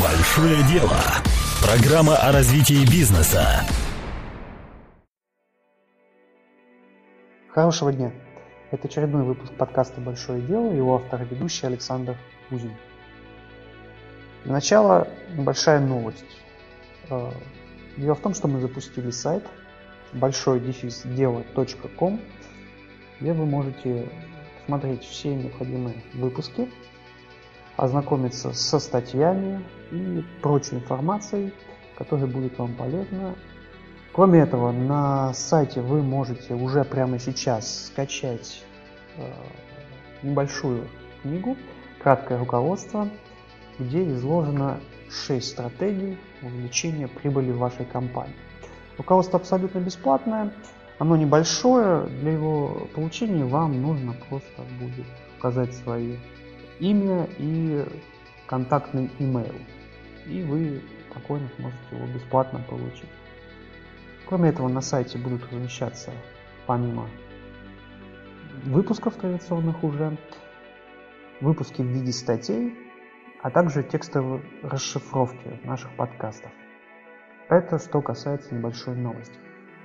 Большое дело. Программа о развитии бизнеса. Хорошего дня. Это очередной выпуск подкаста «Большое дело», его автор и ведущий Александр Кузин. Для начала небольшая новость. Э, дело в том, что мы запустили сайт большой дефис дело.ком, где вы можете смотреть все необходимые выпуски, ознакомиться со статьями и прочей информацией, которая будет вам полезна. Кроме этого, на сайте вы можете уже прямо сейчас скачать э, небольшую книгу «Краткое руководство», где изложено 6 стратегий увеличения прибыли в вашей компании. Руководство абсолютно бесплатное, оно небольшое, для его получения вам нужно просто будет указать свое имя и контактный имейл. И вы спокойно сможете его бесплатно получить. Кроме этого, на сайте будут размещаться, помимо выпусков традиционных уже, выпуски в виде статей, а также текстовые расшифровки наших подкастов. Это что касается небольшой новости.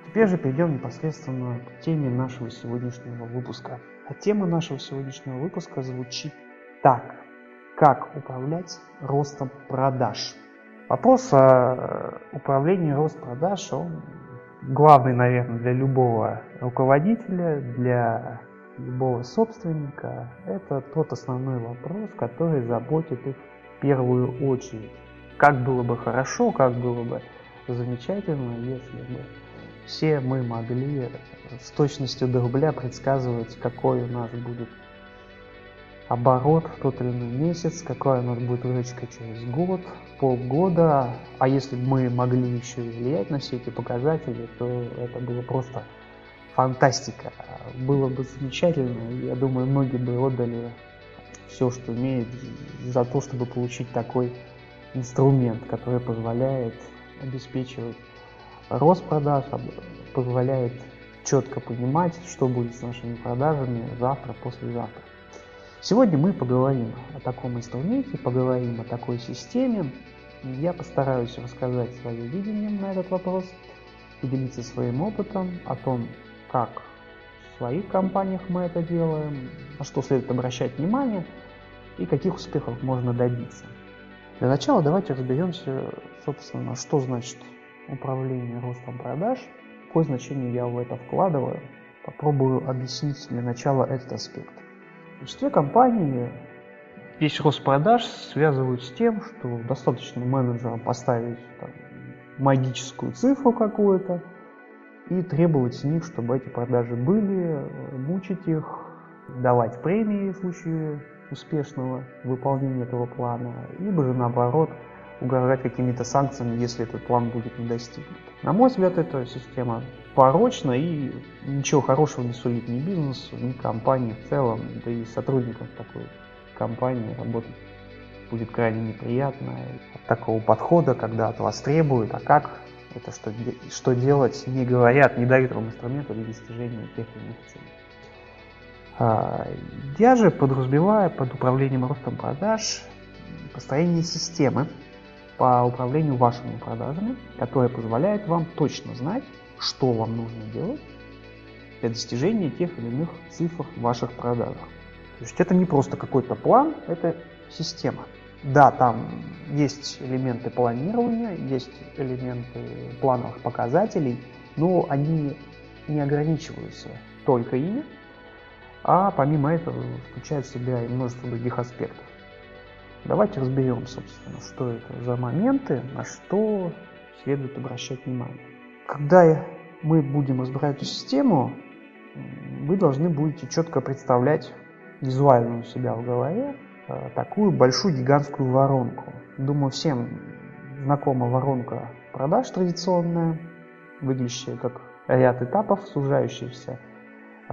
Теперь же перейдем непосредственно к теме нашего сегодняшнего выпуска. А тема нашего сегодняшнего выпуска звучит так. Как управлять ростом продаж? Вопрос о управлении ростом продаж, он главный, наверное, для любого руководителя, для любого собственника. Это тот основной вопрос, который заботит их в первую очередь. Как было бы хорошо, как было бы замечательно, если бы все мы могли с точностью до рубля предсказывать, какой у нас будет оборот тот или иной месяц, какая у нас будет выручка через год, полгода. А если бы мы могли еще и влиять на все эти показатели, то это было просто фантастика. Было бы замечательно. Я думаю, многие бы отдали все, что имеют, за то, чтобы получить такой инструмент, который позволяет обеспечивать рост продаж, позволяет четко понимать, что будет с нашими продажами завтра, послезавтра. Сегодня мы поговорим о таком инструменте, поговорим о такой системе. Я постараюсь рассказать свое видение на этот вопрос, поделиться своим опытом о том, как в своих компаниях мы это делаем, на что следует обращать внимание и каких успехов можно добиться. Для начала давайте разберемся, собственно, что значит управление ростом продаж, какое значение я в это вкладываю. Попробую объяснить для начала этот аспект. Большинстве компаний весь рост продаж связывают с тем, что достаточно менеджерам поставить там, магическую цифру какую-то и требовать с них, чтобы эти продажи были, мучить их, давать премии в случае успешного выполнения этого плана, либо же наоборот угрожать какими-то санкциями, если этот план будет не достигнут. На мой взгляд, эта система порочна и ничего хорошего не сулит ни бизнесу, ни компании в целом, да и сотрудникам такой компании работать будет крайне неприятно. От такого подхода, когда от вас требуют, а как это что, что делать, не говорят, не дают вам инструмента для достижения тех или иных целей. А, я же подразумеваю под управлением ростом продаж построение системы, по управлению вашими продажами, которая позволяет вам точно знать, что вам нужно делать для достижения тех или иных цифр в ваших продажах. То есть это не просто какой-то план, это система. Да, там есть элементы планирования, есть элементы плановых показателей, но они не ограничиваются только ими, а помимо этого включают в себя и множество других аспектов. Давайте разберем, собственно, что это за моменты, на что следует обращать внимание. Когда мы будем разбирать эту систему, вы должны будете четко представлять визуально у себя в голове э, такую большую гигантскую воронку. Думаю, всем знакома воронка продаж традиционная, выглядящая как ряд этапов, сужающихся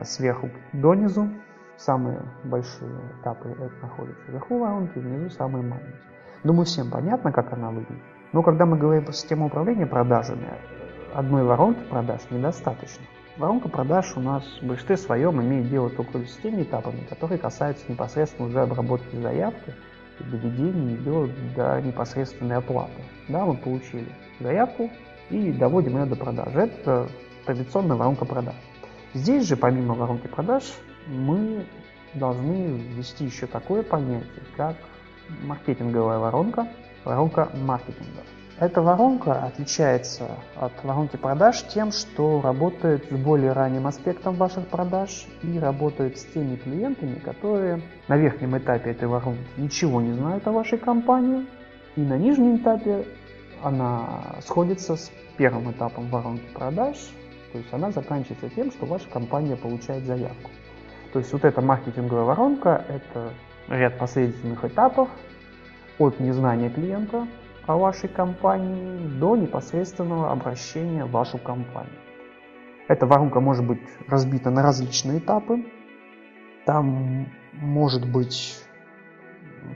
сверху донизу, Самые большие этапы это находятся вверху воронки, внизу самые маленькие. Думаю, всем понятно, как она выглядит. Но когда мы говорим про систему управления продажами, одной воронки продаж недостаточно. Воронка продаж у нас в большинстве своем имеет дело только с теми этапами, которые касаются непосредственно уже обработки заявки доведения идет до непосредственной оплаты. Да, мы получили заявку и доводим ее до продажи. Это традиционная воронка продаж. Здесь же, помимо воронки продаж, мы должны ввести еще такое понятие, как маркетинговая воронка, воронка маркетинга. Эта воронка отличается от воронки продаж тем, что работает с более ранним аспектом ваших продаж и работает с теми клиентами, которые на верхнем этапе этой воронки ничего не знают о вашей компании, и на нижнем этапе она сходится с первым этапом воронки продаж, то есть она заканчивается тем, что ваша компания получает заявку. То есть вот эта маркетинговая воронка – это ряд последовательных этапов от незнания клиента о вашей компании до непосредственного обращения в вашу компанию. Эта воронка может быть разбита на различные этапы. Там может быть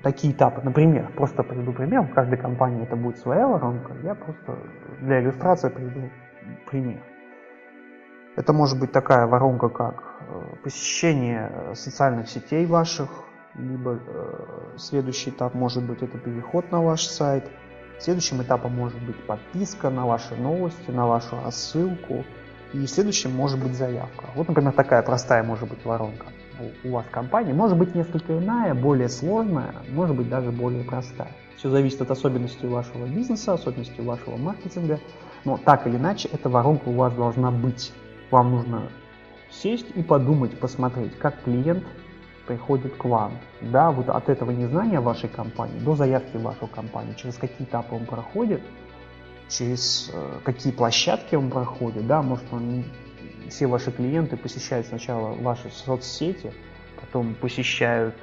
такие этапы. Например, просто приведу пример. В каждой компании это будет своя воронка. Я просто для иллюстрации приведу пример. Это может быть такая воронка, как э, посещение э, социальных сетей ваших, либо э, следующий этап может быть это переход на ваш сайт. Следующим этапом может быть подписка на ваши новости, на вашу рассылку. И следующим может быть заявка. Вот, например, такая простая может быть воронка у вас компании. Может быть несколько иная, более сложная, может быть даже более простая. Все зависит от особенностей вашего бизнеса, особенностей вашего маркетинга. Но так или иначе, эта воронка у вас должна быть. Вам нужно сесть и подумать, посмотреть, как клиент приходит к вам. Да, вот от этого незнания вашей компании до заявки в вашу компанию, через какие этапы он проходит, через э, какие площадки он проходит, да, может он все ваши клиенты посещают сначала ваши соцсети, потом посещают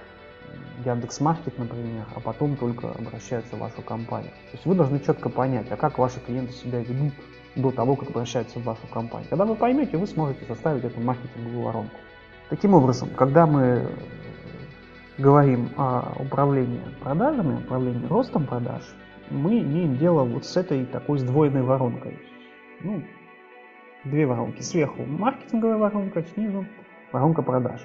Яндекс.Маркет, например, а потом только обращаются в вашу компанию. То есть вы должны четко понять, а как ваши клиенты себя ведут до того, как обращаются в вашу компанию. Когда вы поймете, вы сможете составить эту маркетинговую воронку. Таким образом, когда мы говорим о управлении продажами, управлении ростом продаж, мы имеем дело вот с этой такой сдвоенной воронкой. Ну, две воронки. Сверху маркетинговая воронка, снизу воронка продаж.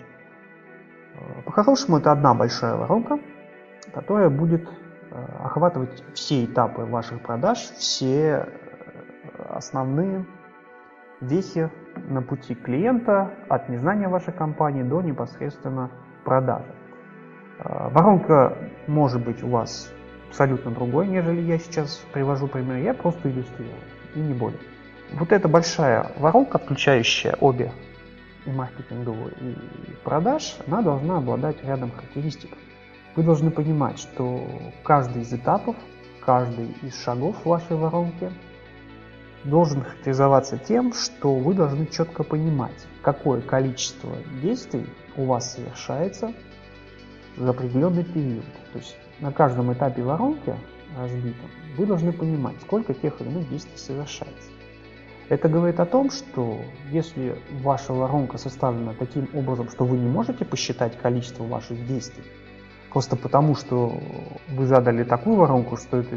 По-хорошему это одна большая воронка, которая будет э, охватывать все этапы ваших продаж, все основные вехи на пути клиента от незнания вашей компании до непосредственно продажи. А, воронка может быть у вас абсолютно другой, нежели я сейчас привожу пример. Я просто иллюстрирую, и не более. Вот эта большая воронка, включающая обе и маркетинговую, и продаж, она должна обладать рядом характеристик. Вы должны понимать, что каждый из этапов, каждый из шагов вашей воронки – должен характеризоваться тем, что вы должны четко понимать, какое количество действий у вас совершается за определенный период. То есть на каждом этапе воронки разбитом вы должны понимать, сколько тех или иных действий совершается. Это говорит о том, что если ваша воронка составлена таким образом, что вы не можете посчитать количество ваших действий, просто потому что вы задали такую воронку, что это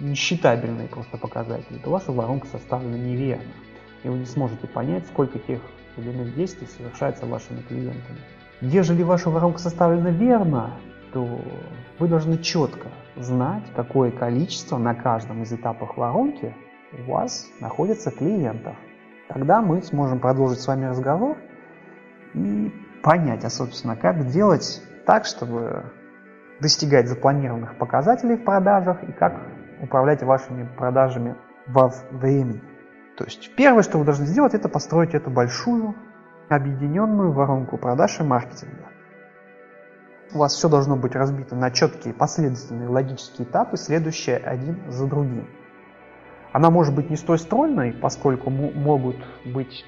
несчитабельные просто показатели, то ваша воронка составлена неверно. И вы не сможете понять, сколько тех или иных действий совершается вашими клиентами. Ежели ваша воронка составлена верно, то вы должны четко знать, какое количество на каждом из этапов воронки у вас находится клиентов. Тогда мы сможем продолжить с вами разговор и понять, а собственно, как делать так, чтобы достигать запланированных показателей в продажах и как управлять вашими продажами во времени. То есть первое, что вы должны сделать, это построить эту большую объединенную воронку продаж и маркетинга. У вас все должно быть разбито на четкие последовательные логические этапы, следующие один за другим. Она может быть не столь стройной, поскольку могут быть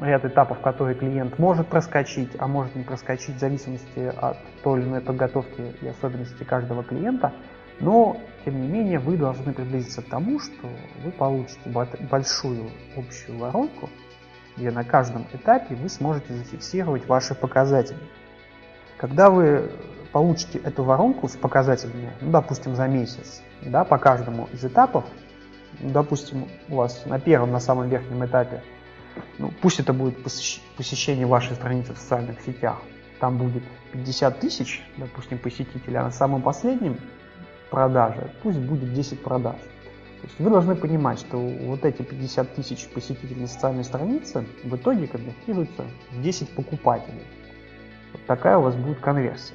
ряд этапов, которые клиент может проскочить, а может не проскочить в зависимости от той или иной подготовки и особенностей каждого клиента – но, тем не менее, вы должны приблизиться к тому, что вы получите большую общую воронку, где на каждом этапе вы сможете зафиксировать ваши показатели. Когда вы получите эту воронку с показателями, ну, допустим, за месяц, да, по каждому из этапов, ну, допустим, у вас на первом, на самом верхнем этапе, ну, пусть это будет посещение вашей страницы в социальных сетях, там будет 50 тысяч, допустим, посетителей, а на самом последнем продаже пусть будет 10 продаж. То есть вы должны понимать, что вот эти 50 тысяч посетителей на социальной странице в итоге конвертируются в 10 покупателей. Вот такая у вас будет конверсия.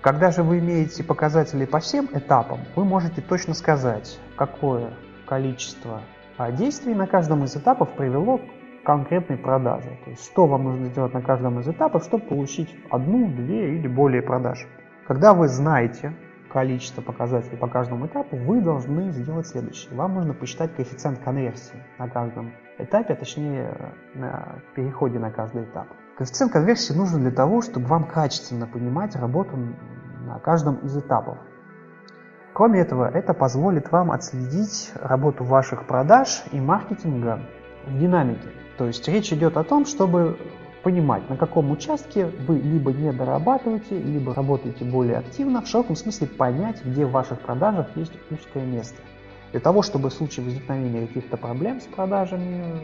Когда же вы имеете показатели по всем этапам, вы можете точно сказать, какое количество а, действий на каждом из этапов привело к конкретной продаже. То есть что вам нужно сделать на каждом из этапов, чтобы получить одну, две или более продаж. Когда вы знаете количество показателей по каждому этапу, вы должны сделать следующее. Вам нужно посчитать коэффициент конверсии на каждом этапе, а точнее на переходе на каждый этап. Коэффициент конверсии нужен для того, чтобы вам качественно понимать работу на каждом из этапов. Кроме этого, это позволит вам отследить работу ваших продаж и маркетинга в динамике. То есть речь идет о том, чтобы понимать, на каком участке вы либо не дорабатываете, либо работаете более активно, в широком смысле понять, где в ваших продажах есть узкое место. Для того, чтобы в случае возникновения каких-то проблем с продажами,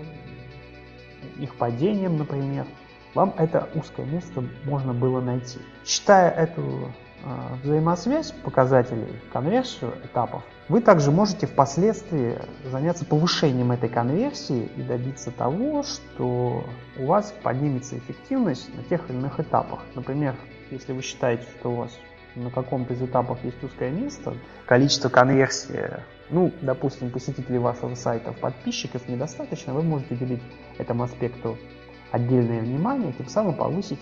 их падением, например, вам это узкое место можно было найти. Считая эту а, взаимосвязь показателей, конверсию этапов, вы также можете впоследствии заняться повышением этой конверсии и добиться того, что у вас поднимется эффективность на тех или иных этапах. Например, если вы считаете, что у вас на каком-то из этапов есть узкое место, количество конверсии, ну, допустим, посетителей вашего сайта в подписчиков недостаточно, вы можете уделить этому аспекту отдельное внимание тем самым повысить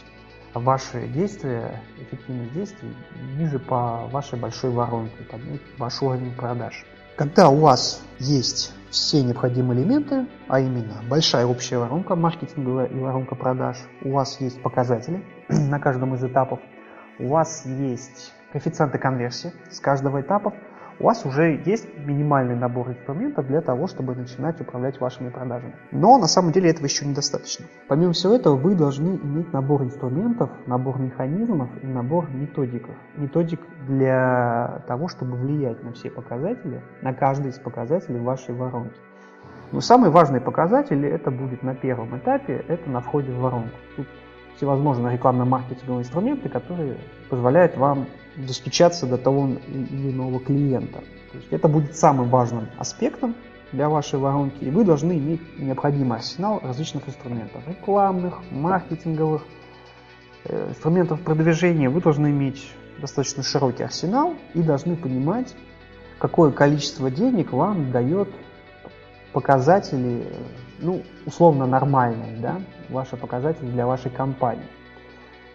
ваши действия, эффективность действий ниже по вашей большой воронке, поднять ваш уровень продаж. Когда у вас есть все необходимые элементы, а именно большая общая воронка маркетинговая и воронка продаж, у вас есть показатели на каждом из этапов, у вас есть коэффициенты конверсии с каждого этапа, у вас уже есть минимальный набор инструментов для того, чтобы начинать управлять вашими продажами. Но на самом деле этого еще недостаточно. Помимо всего этого, вы должны иметь набор инструментов, набор механизмов и набор методиков. Методик для того, чтобы влиять на все показатели, на каждый из показателей вашей воронки. Но самый важный показатель это будет на первом этапе, это на входе в воронку. Тут всевозможные рекламно-маркетинговые инструменты, которые позволяют вам достучаться до того или иного клиента. То есть это будет самым важным аспектом для вашей воронки, и вы должны иметь необходимый арсенал различных инструментов, рекламных, маркетинговых, э, инструментов продвижения. Вы должны иметь достаточно широкий арсенал и должны понимать, какое количество денег вам дает показатели, ну, условно нормальные, да, ваши показатели для вашей компании.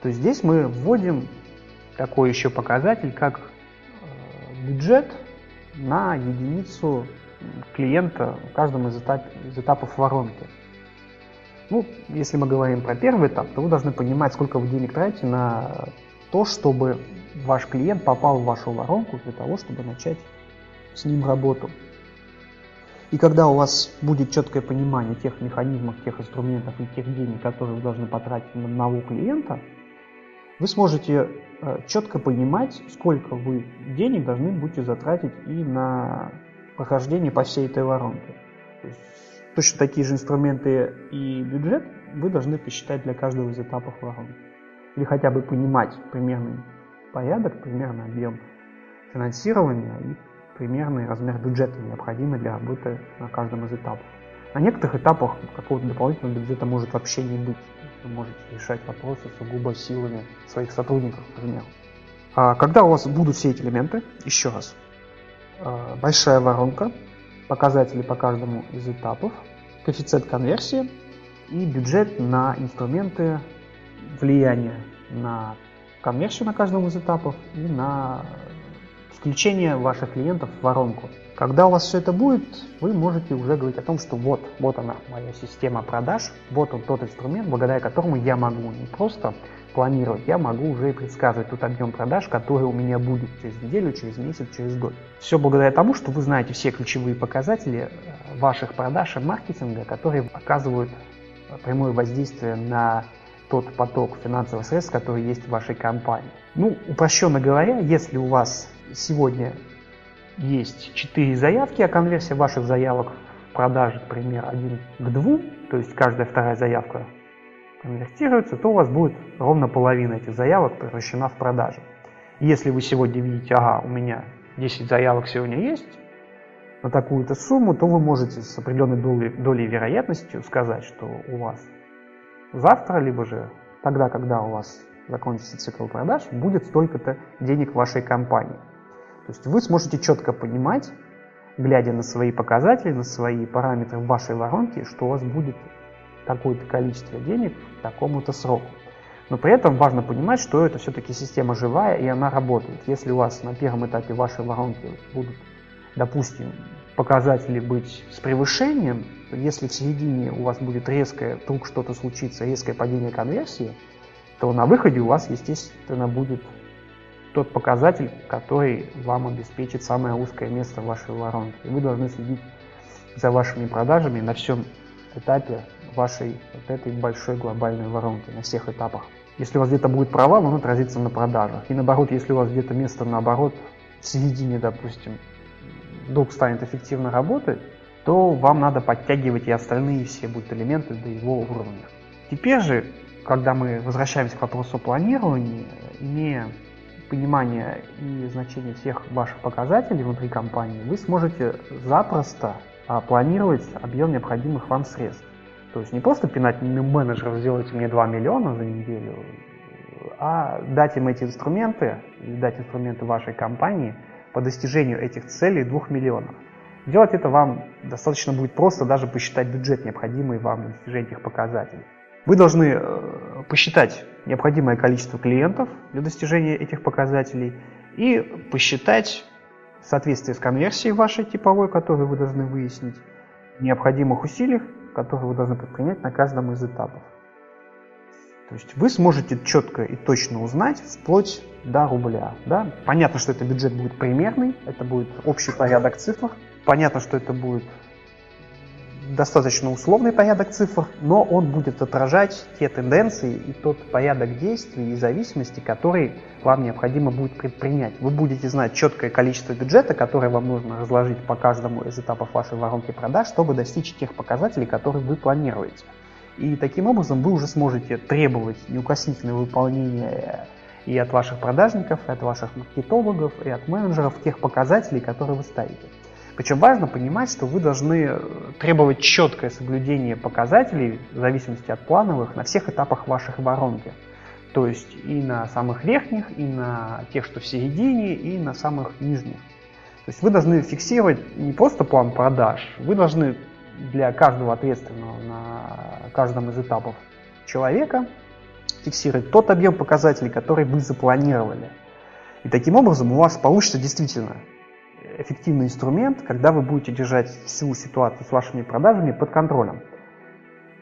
То здесь мы вводим такой еще показатель, как э, бюджет на единицу клиента в каждом из, этап, из этапов воронки. Ну, если мы говорим про первый этап, то вы должны понимать, сколько вы денег тратите на то, чтобы ваш клиент попал в вашу воронку для того, чтобы начать с ним работу. И когда у вас будет четкое понимание тех механизмов, тех инструментов и тех денег, которые вы должны потратить на одного клиента, вы сможете э, четко понимать, сколько вы денег должны будете затратить и на прохождение по всей этой воронке. То есть, точно такие же инструменты и бюджет вы должны посчитать для каждого из этапов воронки. Или хотя бы понимать примерный порядок, примерный объем финансирования и примерный размер бюджета, необходимый для работы на каждом из этапов. На некоторых этапах какого-то дополнительного бюджета может вообще не быть. Вы можете решать вопросы сугубо силами своих сотрудников, например. А когда у вас будут все эти элементы, еще раз, а, большая воронка, показатели по каждому из этапов, коэффициент конверсии и бюджет на инструменты влияния на конверсию на каждом из этапов и на включение ваших клиентов в воронку. Когда у вас все это будет, вы можете уже говорить о том, что вот, вот она, моя система продаж, вот он тот инструмент, благодаря которому я могу не просто планировать, я могу уже и предсказывать тот объем продаж, который у меня будет через неделю, через месяц, через год. Все благодаря тому, что вы знаете все ключевые показатели э, ваших продаж и маркетинга, которые оказывают э, прямое воздействие на тот поток финансовых средств, который есть в вашей компании. Ну, упрощенно говоря, если у вас сегодня есть 4 заявки, а конверсия ваших заявок в продаже, например, 1 к 2, то есть каждая вторая заявка конвертируется, то у вас будет ровно половина этих заявок превращена в продажи. Если вы сегодня видите, ага, у меня 10 заявок сегодня есть на такую-то сумму, то вы можете с определенной долей, долей вероятностью сказать, что у вас завтра, либо же тогда, когда у вас закончится цикл продаж, будет столько-то денег в вашей компании. То есть вы сможете четко понимать, глядя на свои показатели, на свои параметры в вашей воронке, что у вас будет такое-то количество денег к такому-то сроку. Но при этом важно понимать, что это все-таки система живая и она работает. Если у вас на первом этапе вашей воронки будут, допустим, показатели быть с превышением, то если в середине у вас будет резкое, вдруг что-то случится, резкое падение конверсии, то на выходе у вас, естественно, будет тот показатель, который вам обеспечит самое узкое место в вашей воронке. И вы должны следить за вашими продажами на всем этапе вашей вот этой большой глобальной воронки, на всех этапах. Если у вас где-то будет провал, он отразится на продажах. И наоборот, если у вас где-то место наоборот, в середине, допустим, вдруг станет эффективно работать, то вам надо подтягивать и остальные все будут элементы до его уровня. Теперь же, когда мы возвращаемся к вопросу планирования, имея понимание и значение всех ваших показателей внутри компании, вы сможете запросто а, планировать объем необходимых вам средств. То есть не просто пинать менеджеров, сделайте мне 2 миллиона за неделю, а дать им эти инструменты, дать инструменты вашей компании по достижению этих целей 2 миллионов. Делать это вам достаточно будет просто даже посчитать бюджет, необходимый вам для достижения этих показателей. Вы должны э, посчитать необходимое количество клиентов для достижения этих показателей и посчитать соответствие с конверсией вашей типовой, которую вы должны выяснить, необходимых усилий, которые вы должны предпринять на каждом из этапов. То есть вы сможете четко и точно узнать вплоть до рубля. Да? Понятно, что это бюджет будет примерный, это будет общий порядок цифр. Понятно, что это будет достаточно условный порядок цифр, но он будет отражать те тенденции и тот порядок действий и зависимости, которые вам необходимо будет предпринять. Вы будете знать четкое количество бюджета, которое вам нужно разложить по каждому из этапов вашей воронки продаж, чтобы достичь тех показателей, которые вы планируете. И таким образом вы уже сможете требовать неукоснительного выполнения и от ваших продажников, и от ваших маркетологов, и от менеджеров тех показателей, которые вы ставите. Причем важно понимать, что вы должны э, требовать четкое соблюдение показателей в зависимости от плановых на всех этапах ваших воронки. То есть и на самых верхних, и на тех, что в середине, и на самых нижних. То есть вы должны фиксировать не просто план продаж, вы должны для каждого ответственного на каждом из этапов человека фиксировать тот объем показателей, который вы запланировали. И таким образом у вас получится действительно эффективный инструмент, когда вы будете держать всю ситуацию с вашими продажами под контролем.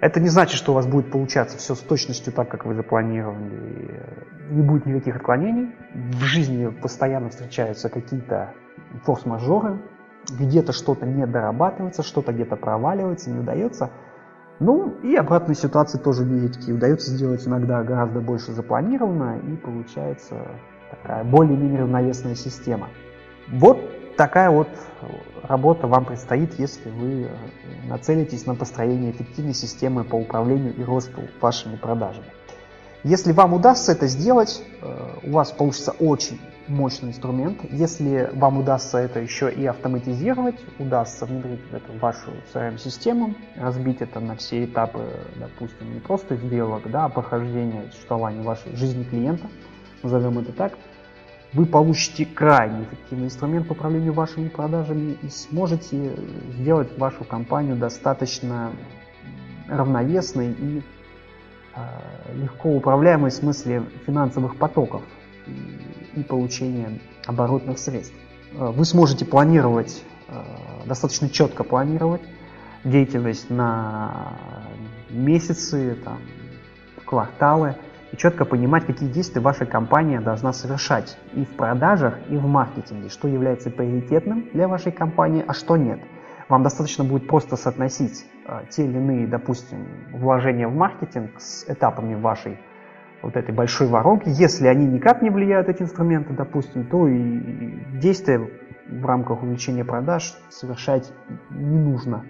Это не значит, что у вас будет получаться все с точностью так, как вы запланировали. Не будет никаких отклонений. В жизни постоянно встречаются какие-то форс-мажоры. Где-то что-то не дорабатывается, что-то где-то проваливается, не удается. Ну и обратной ситуации тоже видите, удается сделать иногда гораздо больше запланированно и получается такая более-менее равновесная система. Вот такая вот работа вам предстоит, если вы нацелитесь на построение эффективной системы по управлению и росту вашими продажами. Если вам удастся это сделать, э, у вас получится очень мощный инструмент. Если вам удастся это еще и автоматизировать, удастся внедрить это в вашу CRM-систему, разбить это на все этапы, допустим, не просто сделок, да, а прохождения существования вашей жизни клиента, назовем это так – вы получите крайне эффективный инструмент по управлению вашими продажами и сможете сделать вашу компанию достаточно равновесной и э, легко управляемой в смысле финансовых потоков и, и получения оборотных средств. А, вы сможете планировать, э, достаточно четко планировать деятельность на месяцы, там, кварталы – и четко понимать, какие действия ваша компания должна совершать и в продажах, и в маркетинге, что является приоритетным для вашей компании, а что нет. Вам достаточно будет просто соотносить э, те или иные, допустим, вложения в маркетинг с этапами вашей вот этой большой воронки. Если они никак не влияют, эти инструменты, допустим, то и действия в рамках увеличения продаж совершать не нужно.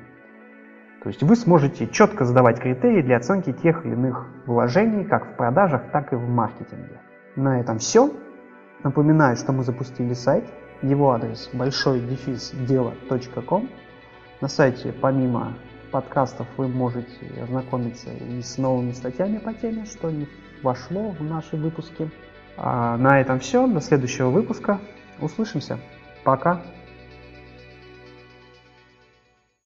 То есть вы сможете четко задавать критерии для оценки тех или иных вложений, как в продажах, так и в маркетинге. На этом все. Напоминаю, что мы запустили сайт. Его адрес большой дефис дело.ком. На сайте помимо подкастов вы можете ознакомиться и с новыми статьями по теме, что не вошло в наши выпуски. А на этом все. До следующего выпуска. Услышимся. Пока.